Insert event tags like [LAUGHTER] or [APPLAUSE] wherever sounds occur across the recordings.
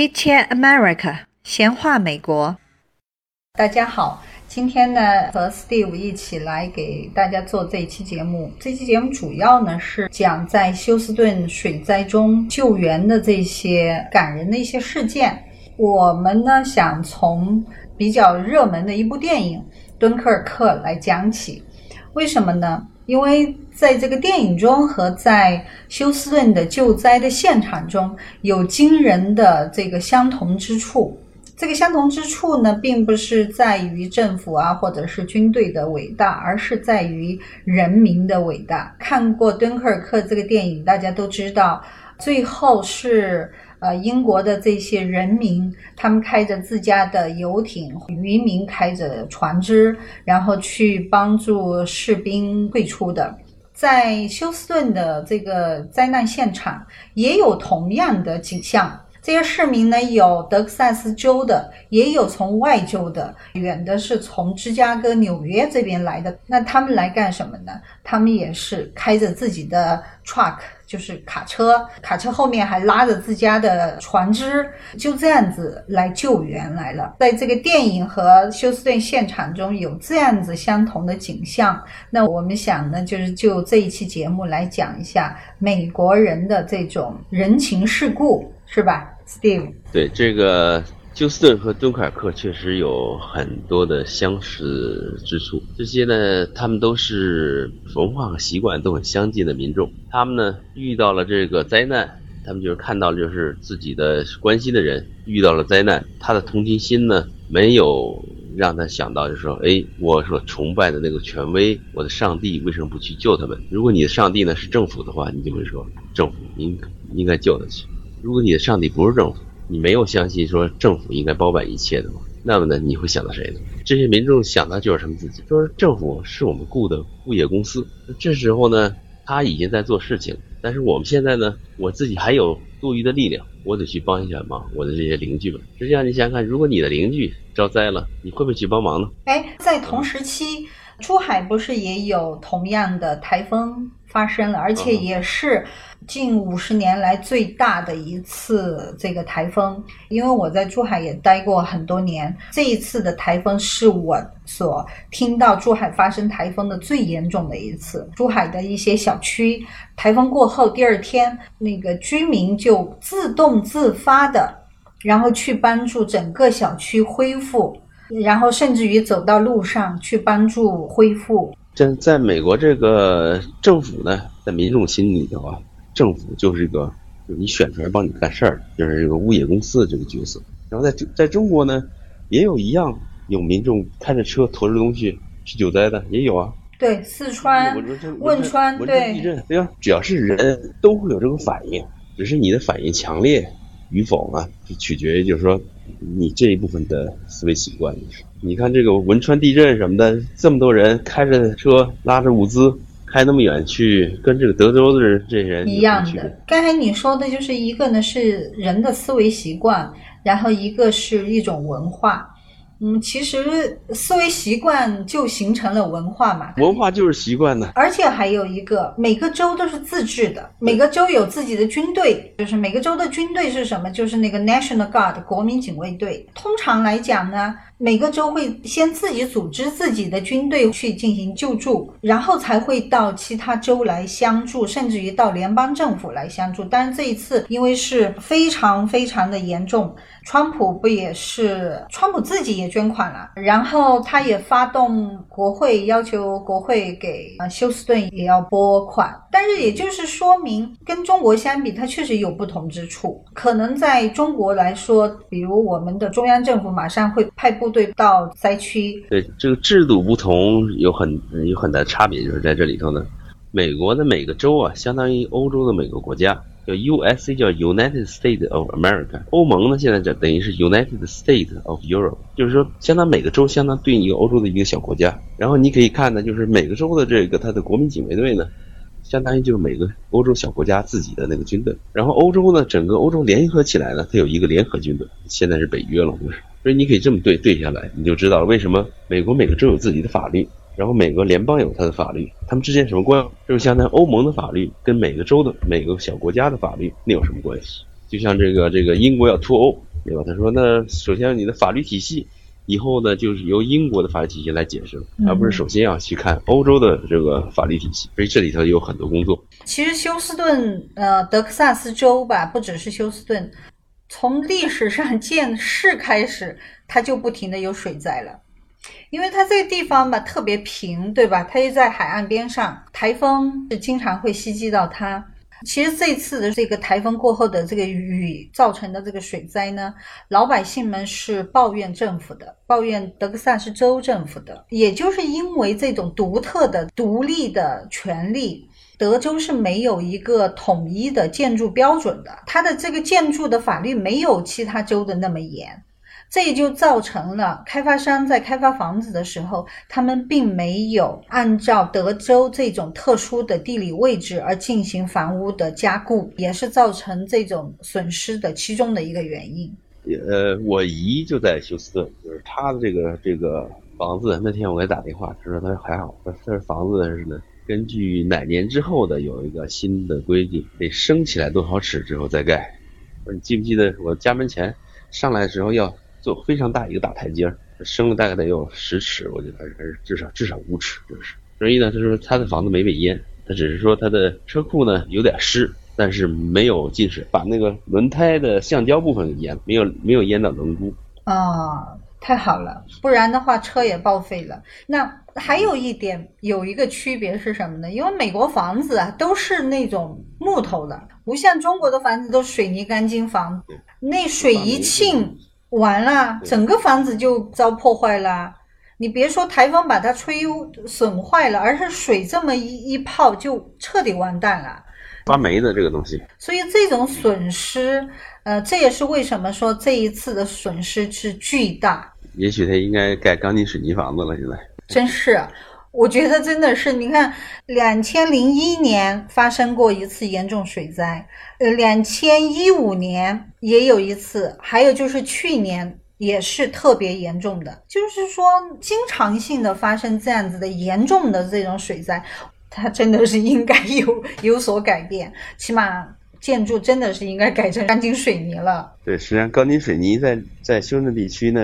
Chit Chat America，闲话美国。大家好，今天呢和 Steve 一起来给大家做这一期节目。这期节目主要呢是讲在休斯顿水灾中救援的这些感人的一些事件。我们呢想从比较热门的一部电影《敦刻尔克》来讲起。为什么呢？因为在这个电影中和在休斯顿的救灾的现场中有惊人的这个相同之处。这个相同之处呢，并不是在于政府啊或者是军队的伟大，而是在于人民的伟大。看过《敦刻尔克》这个电影，大家都知道，最后是。呃，英国的这些人民，他们开着自家的游艇，渔民开着船只，然后去帮助士兵退出的。在休斯顿的这个灾难现场，也有同样的景象。这些市民呢，有德克萨斯州的，也有从外州的，远的是从芝加哥、纽约这边来的。那他们来干什么呢？他们也是开着自己的 truck，就是卡车，卡车后面还拉着自家的船只，就这样子来救援来了。在这个电影和休斯顿现场中有这样子相同的景象。那我们想呢，就是就这一期节目来讲一下美国人的这种人情世故。是吧，Steve？对，这个休斯顿和敦刻尔克确实有很多的相似之处。这些呢，他们都是文化和习惯都很相近的民众。他们呢，遇到了这个灾难，他们就是看到就是自己的关心的人遇到了灾难，他的同情心呢，没有让他想到就是说，哎，我所崇拜的那个权威，我的上帝为什么不去救他们？如果你的上帝呢是政府的话，你就会说，政府应应该救得起。如果你的上帝不是政府，你没有相信说政府应该包办一切的吗，那么呢，你会想到谁呢？这些民众想到就是他们自己，说政府是我们雇的物业公司。这时候呢，他已经在做事情，但是我们现在呢，我自己还有多余的力量，我得去帮一下忙我的这些邻居们。实际上，你想想看，如果你的邻居遭灾了，你会不会去帮忙呢？哎，在同时期，珠海不是也有同样的台风发生了，而且也是。近五十年来最大的一次这个台风，因为我在珠海也待过很多年，这一次的台风是我所听到珠海发生台风的最严重的一次。珠海的一些小区，台风过后第二天，那个居民就自动自发的，然后去帮助整个小区恢复，然后甚至于走到路上去帮助恢复。在在美国这个政府呢，在民众心里头啊。政府就是一个，就是你选出来帮你干事儿，就是这个物业公司的这个角色。然后在在中国呢，也有一样有民众开着车驮着东西去救灾的，也有啊。对，四川、汶川，对，地震，对吧？只要是人都会有这个反应，只是你的反应强烈与否呢，就取决于就是说你这一部分的思维习惯。你看这个汶川地震什么的，这么多人开着车拉着物资。开那么远去，跟这个德州的人这些人一样的。刚才你说的就是一个呢是人的思维习惯，然后一个是一种文化。嗯，其实思维习惯就形成了文化嘛。文化就是习惯呢。而且还有一个，每个州都是自治的，每个州有自己的军队，就是每个州的军队是什么？就是那个 National Guard 国民警卫队。通常来讲呢，每个州会先自己组织自己的军队去进行救助，然后才会到其他州来相助，甚至于到联邦政府来相助。但是这一次，因为是非常非常的严重。川普不也是？川普自己也捐款了，然后他也发动国会，要求国会给啊休斯顿也要拨款。但是也就是说明，跟中国相比，它确实有不同之处。可能在中国来说，比如我们的中央政府马上会派部队到灾区。对这个制度不同，有很有很大差别，就是在这里头呢。美国的每个州啊，相当于欧洲的每个国家。叫 U.S.A. 叫 United States of America，欧盟呢现在就等于是 United States of Europe，就是说相当每个州相当对应一个欧洲的一个小国家。然后你可以看呢，就是每个州的这个它的国民警卫队呢，相当于就是每个欧洲小国家自己的那个军队。然后欧洲呢，整个欧洲联合起来呢，它有一个联合军队，现在是北约了，就是。所以你可以这么对对下来，你就知道了为什么美国每个州有自己的法律。然后每个联邦有它的法律，他们之间什么关系？就是相当于欧盟的法律跟每个州的每个小国家的法律，那有什么关系？就像这个这个英国要脱欧，对吧？他说，那首先你的法律体系以后呢，就是由英国的法律体系来解释了，而不是首先要去看欧洲的这个法律体系。所以这里头有很多工作。其实休斯顿，呃，德克萨斯州吧，不只是休斯顿，从历史上 [LAUGHS] 建市开始，它就不停的有水灾了。因为它这个地方吧特别平，对吧？它又在海岸边上，台风是经常会袭击到它。其实这次的这个台风过后的这个雨造成的这个水灾呢，老百姓们是抱怨政府的，抱怨德克萨斯州政府的。也就是因为这种独特的、独立的权利，德州是没有一个统一的建筑标准的，它的这个建筑的法律没有其他州的那么严。这也就造成了开发商在开发房子的时候，他们并没有按照德州这种特殊的地理位置而进行房屋的加固，也是造成这种损失的其中的一个原因。呃，我姨就在休斯顿，就是她的这个这个房子，那天我给她打电话，她说她还好，她这房子是呢，根据哪年之后的有一个新的规定，得升起来多少尺之后再盖。你记不记得我家门前上来的时候要？做非常大一个大台阶儿，升了大概得有十尺，我觉得还是至少至少五尺，就是。所以呢，他说他的房子没被淹，他只是说他的车库呢有点湿，但是没有进水，把那个轮胎的橡胶部分给淹，没有没有淹到轮毂。啊，太好了，不然的话车也报废了。那还有一点，有一个区别是什么呢？因为美国房子啊都是那种木头的，不像中国的房子都水泥钢筋房，那水一沁。完了，整个房子就遭破坏了。你别说台风把它吹损坏了，而是水这么一一泡就彻底完蛋了。发霉的这个东西。所以这种损失，呃，这也是为什么说这一次的损失是巨大。也许他应该盖钢筋水泥房子了，现在。真是。我觉得真的是，你看，两千零一年发生过一次严重水灾，呃，两千一五年也有一次，还有就是去年也是特别严重的，就是说经常性的发生这样子的严重的这种水灾，它真的是应该有有所改变，起码。建筑真的是应该改成钢筋水泥了。对，实际上钢筋水泥在在修正地区呢，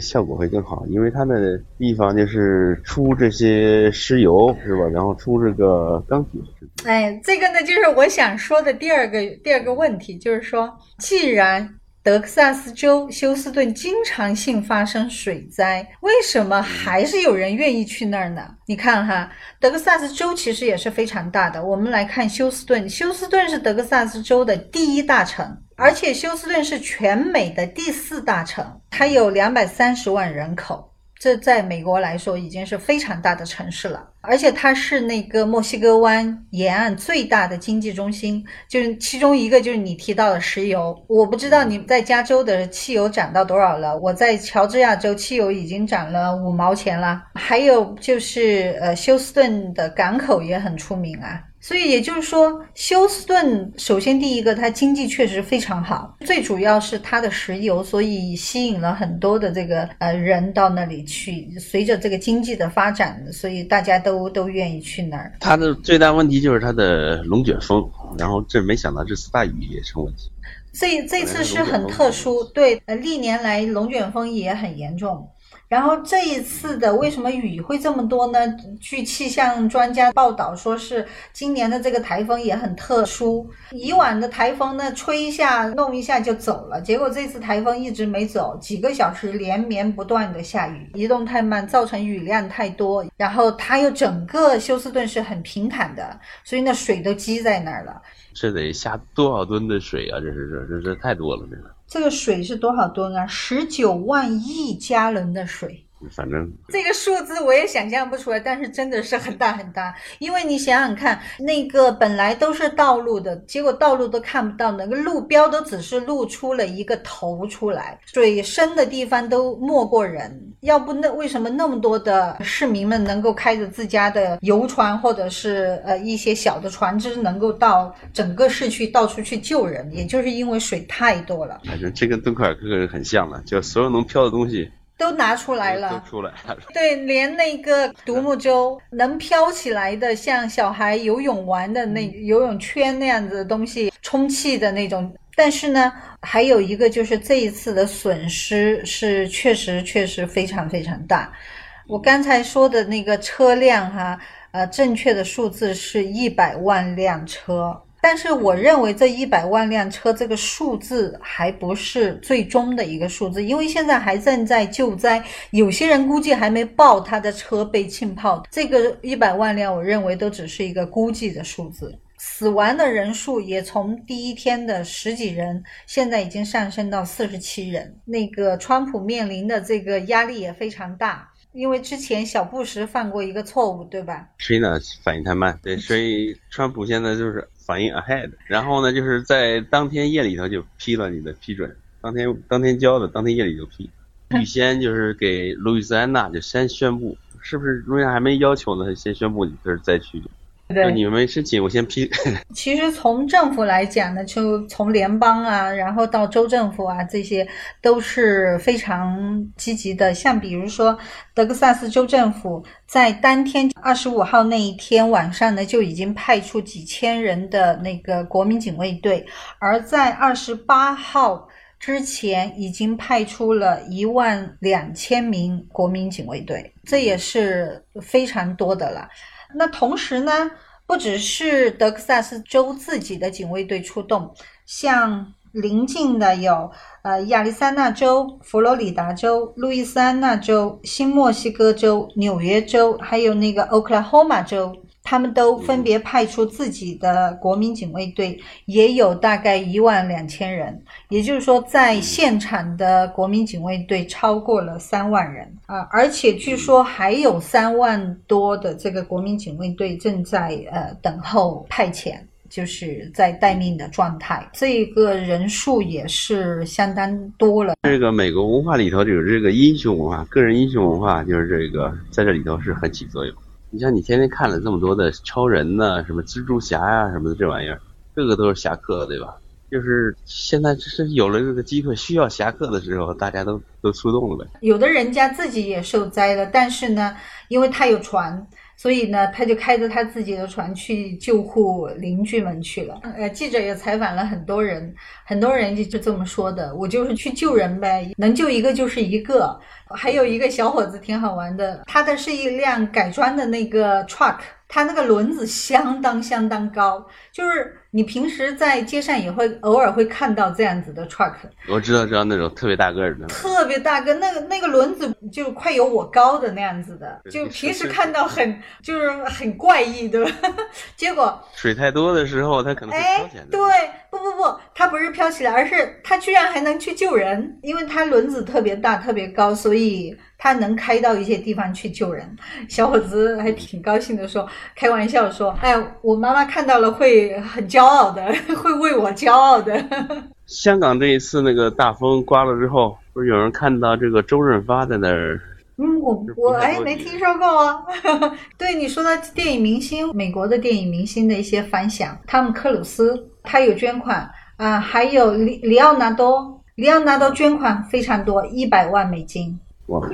效果会更好，因为它的地方就是出这些石油是吧？然后出这个钢铁。哎，这个呢，就是我想说的第二个第二个问题，就是说，既然。德克萨斯州休斯顿经常性发生水灾，为什么还是有人愿意去那儿呢？你看哈，德克萨斯州其实也是非常大的。我们来看休斯顿，休斯顿是德克萨斯州的第一大城，而且休斯顿是全美的第四大城，它有两百三十万人口。这在美国来说已经是非常大的城市了，而且它是那个墨西哥湾沿岸最大的经济中心，就是其中一个就是你提到的石油。我不知道你在加州的汽油涨到多少了，我在乔治亚州汽油已经涨了五毛钱了。还有就是呃，休斯顿的港口也很出名啊。所以也就是说，休斯顿首先第一个，它经济确实非常好，最主要是它的石油，所以吸引了很多的这个呃人到那里去。随着这个经济的发展，所以大家都都愿意去那儿。它的最大问题就是它的龙卷风，然后这没想到这次大雨也成问题。这这次是很特殊，对，呃，历年来龙卷风也很严重。然后这一次的为什么雨会这么多呢？据气象专家报道，说是今年的这个台风也很特殊。以往的台风呢，吹一下弄一下就走了，结果这次台风一直没走，几个小时连绵不断的下雨，移动太慢，造成雨量太多。然后它又整个休斯顿是很平坦的，所以那水都积在那儿了。这得下多少吨的水啊？这是这这这太多了，这个。这个水是多少吨啊？十九万亿加仑的水。反正这个数字我也想象不出来，但是真的是很大很大。因为你想想看，那个本来都是道路的，结果道路都看不到，那个路标都只是露出了一个头出来，水深的地方都没过人。要不那为什么那么多的市民们能够开着自家的游船或者是呃一些小的船只，能够到整个市区到处去救人？也就是因为水太多了。反正这跟敦刻尔克很像了，就所有能漂的东西。都拿出来了，出来 [LAUGHS] 对，连那个独木舟能飘起来的，像小孩游泳玩的那游泳圈那样子的东西，充气的那种。但是呢，还有一个就是这一次的损失是确实确实非常非常大。我刚才说的那个车辆哈，呃，正确的数字是一百万辆车。但是我认为这一百万辆车这个数字还不是最终的一个数字，因为现在还正在救灾，有些人估计还没报他的车被浸泡。这个一百万辆，我认为都只是一个估计的数字。死亡的人数也从第一天的十几人，现在已经上升到四十七人。那个川普面临的这个压力也非常大。因为之前小布什犯过一个错误，对吧？谁呢？反应太慢，对，[LAUGHS] 所以川普现在就是反应 ahead，然后呢，就是在当天夜里头就批了你的批准，当天当天交的，当天夜里就批，[LAUGHS] 预先就是给路易斯安那就先宣布，是不是路易斯安还没要求呢？先宣布你就是灾区。对，你们没申请，我先批。[LAUGHS] 其实从政府来讲呢，就从联邦啊，然后到州政府啊，这些都是非常积极的。像比如说德克萨斯州政府在当天二十五号那一天晚上呢，就已经派出几千人的那个国民警卫队，而在二十八号之前已经派出了一万两千名国民警卫队，这也是非常多的了。那同时呢，不只是德克萨斯州自己的警卫队出动，像邻近的有呃亚利桑那州、佛罗里达州、路易斯安那州、新墨西哥州、纽约州，还有那个 Oklahoma 州。他们都分别派出自己的国民警卫队，也有大概一万两千人，也就是说，在现场的国民警卫队超过了三万人啊！而且据说还有三万多的这个国民警卫队正在呃等候派遣，就是在待命的状态。这个人数也是相当多了。这个美国文化里头有这个英雄文化，个人英雄文化，就是这个在这里头是很起作用。你像你天天看了这么多的超人呢，什么蜘蛛侠呀，什么的这玩意儿，个个都是侠客，对吧？就是现在就是有了这个机会，需要侠客的时候，大家都都出动了呗。有的人家自己也受灾了，但是呢，因为他有船。所以呢，他就开着他自己的船去救护邻居们去了。呃，记者也采访了很多人，很多人就就这么说的：“我就是去救人呗，能救一个就是一个。”还有一个小伙子挺好玩的，他的是一辆改装的那个 truck。它那个轮子相当相当高，就是你平时在街上也会偶尔会看到这样子的 truck。我知道，知道那种特别大个儿的。特别大个，那个那个轮子就快有我高的那样子的，就平时看到很就是很怪异，对吧？结果水太多的时候，它可能会飘起来。对，它不是飘起来，而是它居然还能去救人，因为它轮子特别大、特别高，所以。他能开到一些地方去救人，小伙子还挺高兴的说，开玩笑说：“哎，我妈妈看到了会很骄傲的，[LAUGHS] 会为我骄傲的。”香港这一次那个大风刮了之后，不是有人看到这个周润发在那儿？嗯，我我哎没听说过啊。[LAUGHS] 对你说的电影明星，美国的电影明星的一些反响，汤姆克鲁斯他有捐款啊，还有里里奥纳多，里奥纳多捐款非常多，一百万美金。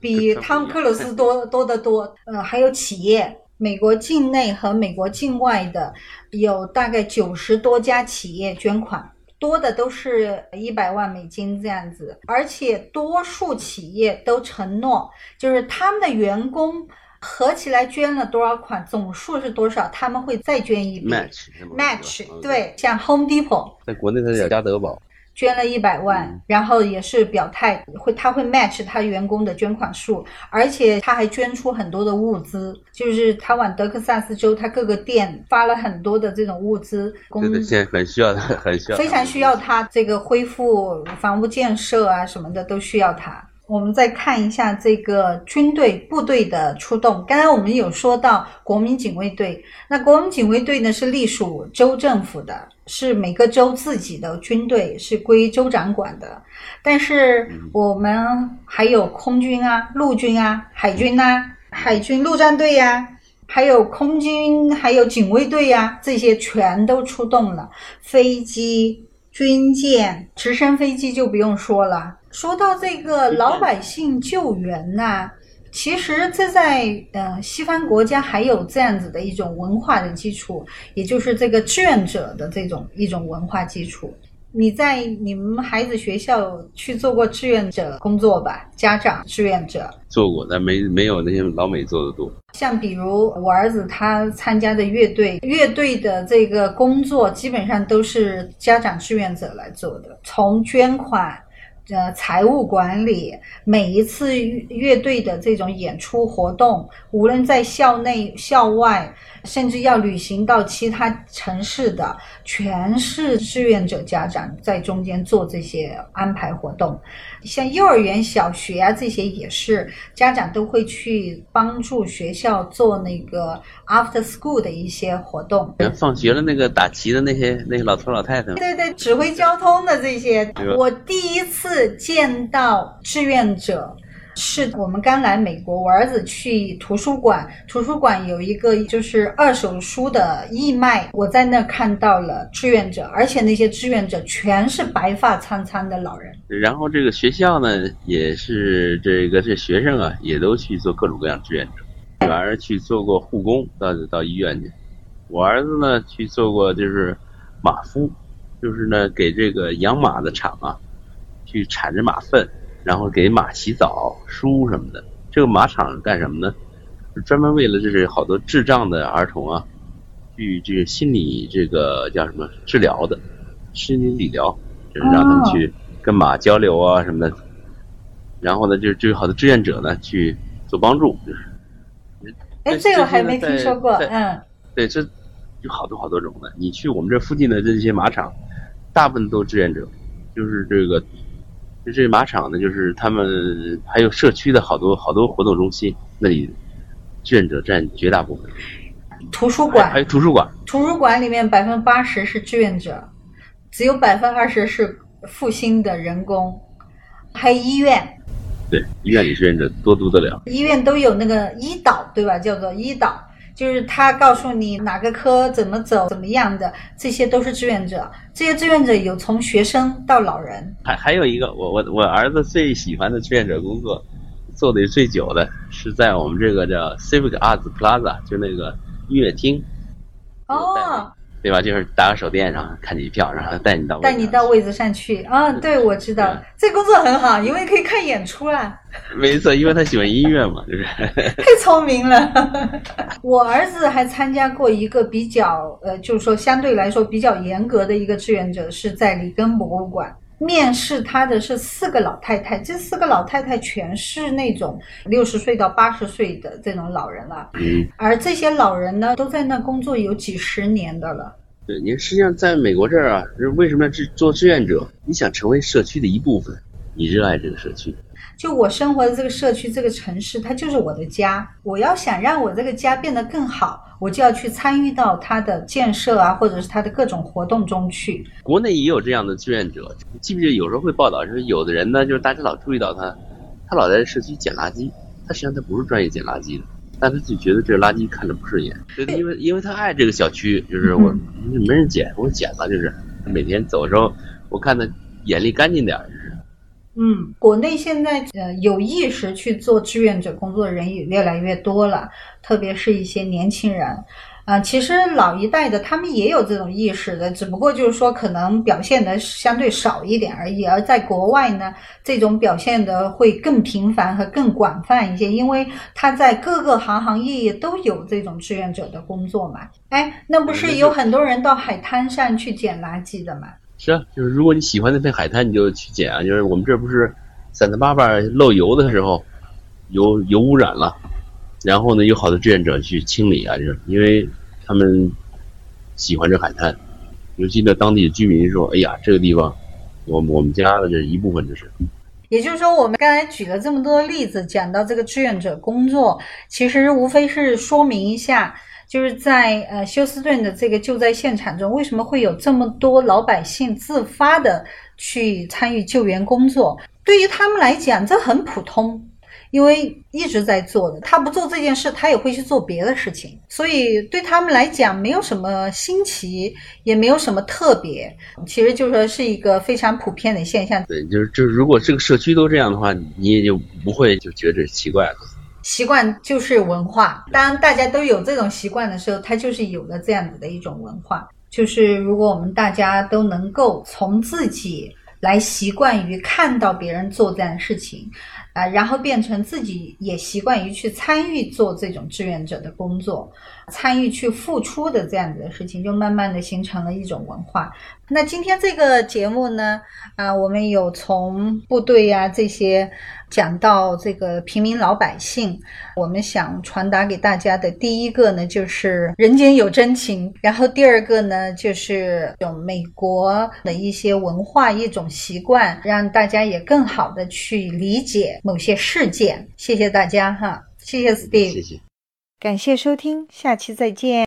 比汤姆克鲁斯多多得多，呃，还有企业，美国境内和美国境外的有大概九十多家企业捐款，多的都是一百万美金这样子，而且多数企业都承诺，就是他们的员工合起来捐了多少款，总数是多少，他们会再捐一笔。match，match，对，像 Home Depot，在国内它叫家得宝。捐了一百万，然后也是表态会，他会 match 他员工的捐款数，而且他还捐出很多的物资，就是他往德克萨斯州他各个店发了很多的这种物资，对对，现在很需要他，很需要，非常需要他这个恢复房屋建设啊什么的都需要他。我们再看一下这个军队部队的出动。刚才我们有说到国民警卫队，那国民警卫队呢是隶属州政府的，是每个州自己的军队，是归州长管的。但是我们还有空军啊、陆军啊、海军呐、海军陆战队呀，还有空军，还有警卫队呀，这些全都出动了。飞机、军舰、直升飞机就不用说了。说到这个老百姓救援呐，其实这在呃西方国家还有这样子的一种文化的基础，也就是这个志愿者的这种一种文化基础。你在你们孩子学校去做过志愿者工作吧？家长志愿者做过，但没没有那些老美做的多。像比如我儿子他参加的乐队，乐队的这个工作基本上都是家长志愿者来做的，从捐款。呃，财务管理，每一次乐队的这种演出活动，无论在校内、校外，甚至要旅行到其他城市的，全是志愿者家长在中间做这些安排活动。像幼儿园、小学啊这些也是，家长都会去帮助学校做那个 after school 的一些活动。放学了，那个打旗的那些那些老头老太太，对对，指挥交通的这些，我第一次见到志愿者。是我们刚来美国，我儿子去图书馆，图书馆有一个就是二手书的义卖，我在那看到了志愿者，而且那些志愿者全是白发苍苍的老人。然后这个学校呢，也是这个这学生啊，也都去做各种各样志愿者。女儿去做过护工，到到医院去；我儿子呢去做过就是马夫，就是呢给这个养马的厂啊，去铲着马粪。然后给马洗澡、梳什么的。这个马场干什么呢？专门为了就是好多智障的儿童啊，去这个心理这个叫什么治疗的，心理理疗，就是让他们去跟马交流啊什么的。然后呢，就就有好多志愿者呢去做帮助，就是。哎，这个还没听说过，嗯。对，这有好多好多种的。你去我们这附近的这些马场，大部分都志愿者，就是这个。这马场呢，就是他们还有社区的好多好多活动中心，那里志愿者占绝大部分。图书馆还有图书馆，图书馆里面百分之八十是志愿者，只有百分之二十是复兴的人工。还有医院，对，医院里志愿者多多得了。医院都有那个医导，对吧？叫做医导。就是他告诉你哪个科怎么走，怎么样的，这些都是志愿者。这些志愿者有从学生到老人。还还有一个，我我我儿子最喜欢的志愿者工作，做的最久的是在我们这个叫 Civic Arts Plaza，就那个音乐厅。哦。对吧？就是打个手电，然后看你票，然后带你到带你到位置上去啊！对，我知道这工作很好，因为可以看演出啊。[LAUGHS] 没错，因为他喜欢音乐嘛，就是。太聪明了！[LAUGHS] 我儿子还参加过一个比较呃，就是说相对来说比较严格的一个志愿者，是在里根博物馆面试他的是四个老太太，这四个老太太全是那种六十岁到八十岁的这种老人了。嗯。而这些老人呢，都在那工作有几十年的了。对，你实际上在美国这儿啊，为什么要志做志愿者？你想成为社区的一部分，你热爱这个社区。就我生活的这个社区、这个城市，它就是我的家。我要想让我这个家变得更好，我就要去参与到它的建设啊，或者是它的各种活动中去。国内也有这样的志愿者，记不记得有时候会报道，就是有的人呢，就是大家老注意到他，他老在社区捡垃圾，他实际上他不是专业捡垃圾的。但他就觉得这垃圾看着不顺眼，对，因为因为他爱这个小区，就是我没人捡，我捡了，就是每天走的时候，我看他眼力干净点儿，就是。嗯，国内现在呃有意识去做志愿者工作的人也越来越多了，特别是一些年轻人。啊，其实老一代的他们也有这种意识的，只不过就是说可能表现的相对少一点而已。而在国外呢，这种表现的会更频繁和更广泛一些，因为他在各个行行业业都有这种志愿者的工作嘛。哎，那不是有很多人到海滩上去捡垃圾的吗？是啊，就是如果你喜欢那片海滩，你就去捡啊。就是我们这不是散 a 巴巴漏油的时候，油油污染了。然后呢，有好多志愿者去清理啊，就是因为他们喜欢这海滩，尤其呢当地的居民说：“哎呀，这个地方，我我们家的这一部分就是。”也就是说，我们刚才举了这么多例子，讲到这个志愿者工作，其实无非是说明一下，就是在呃休斯顿的这个救灾现场中，为什么会有这么多老百姓自发的去参与救援工作？对于他们来讲，这很普通。因为一直在做的，他不做这件事，他也会去做别的事情，所以对他们来讲没有什么新奇，也没有什么特别，其实就说是一个非常普遍的现象。对，就是就是，如果这个社区都这样的话，你也就不会就觉得奇怪了。习惯就是文化。当大家都有这种习惯的时候，它就是有了这样子的一种文化。就是如果我们大家都能够从自己来习惯于看到别人做这样的事情，啊，然后变成自己也习惯于去参与做这种志愿者的工作。参与去付出的这样子的事情，就慢慢的形成了一种文化。那今天这个节目呢，啊，我们有从部队呀这些讲到这个平民老百姓。我们想传达给大家的第一个呢，就是人间有真情；然后第二个呢，就是有美国的一些文化、一种习惯，让大家也更好的去理解某些事件。谢谢大家哈，谢谢 Steve，谢谢。感谢收听，下期再见。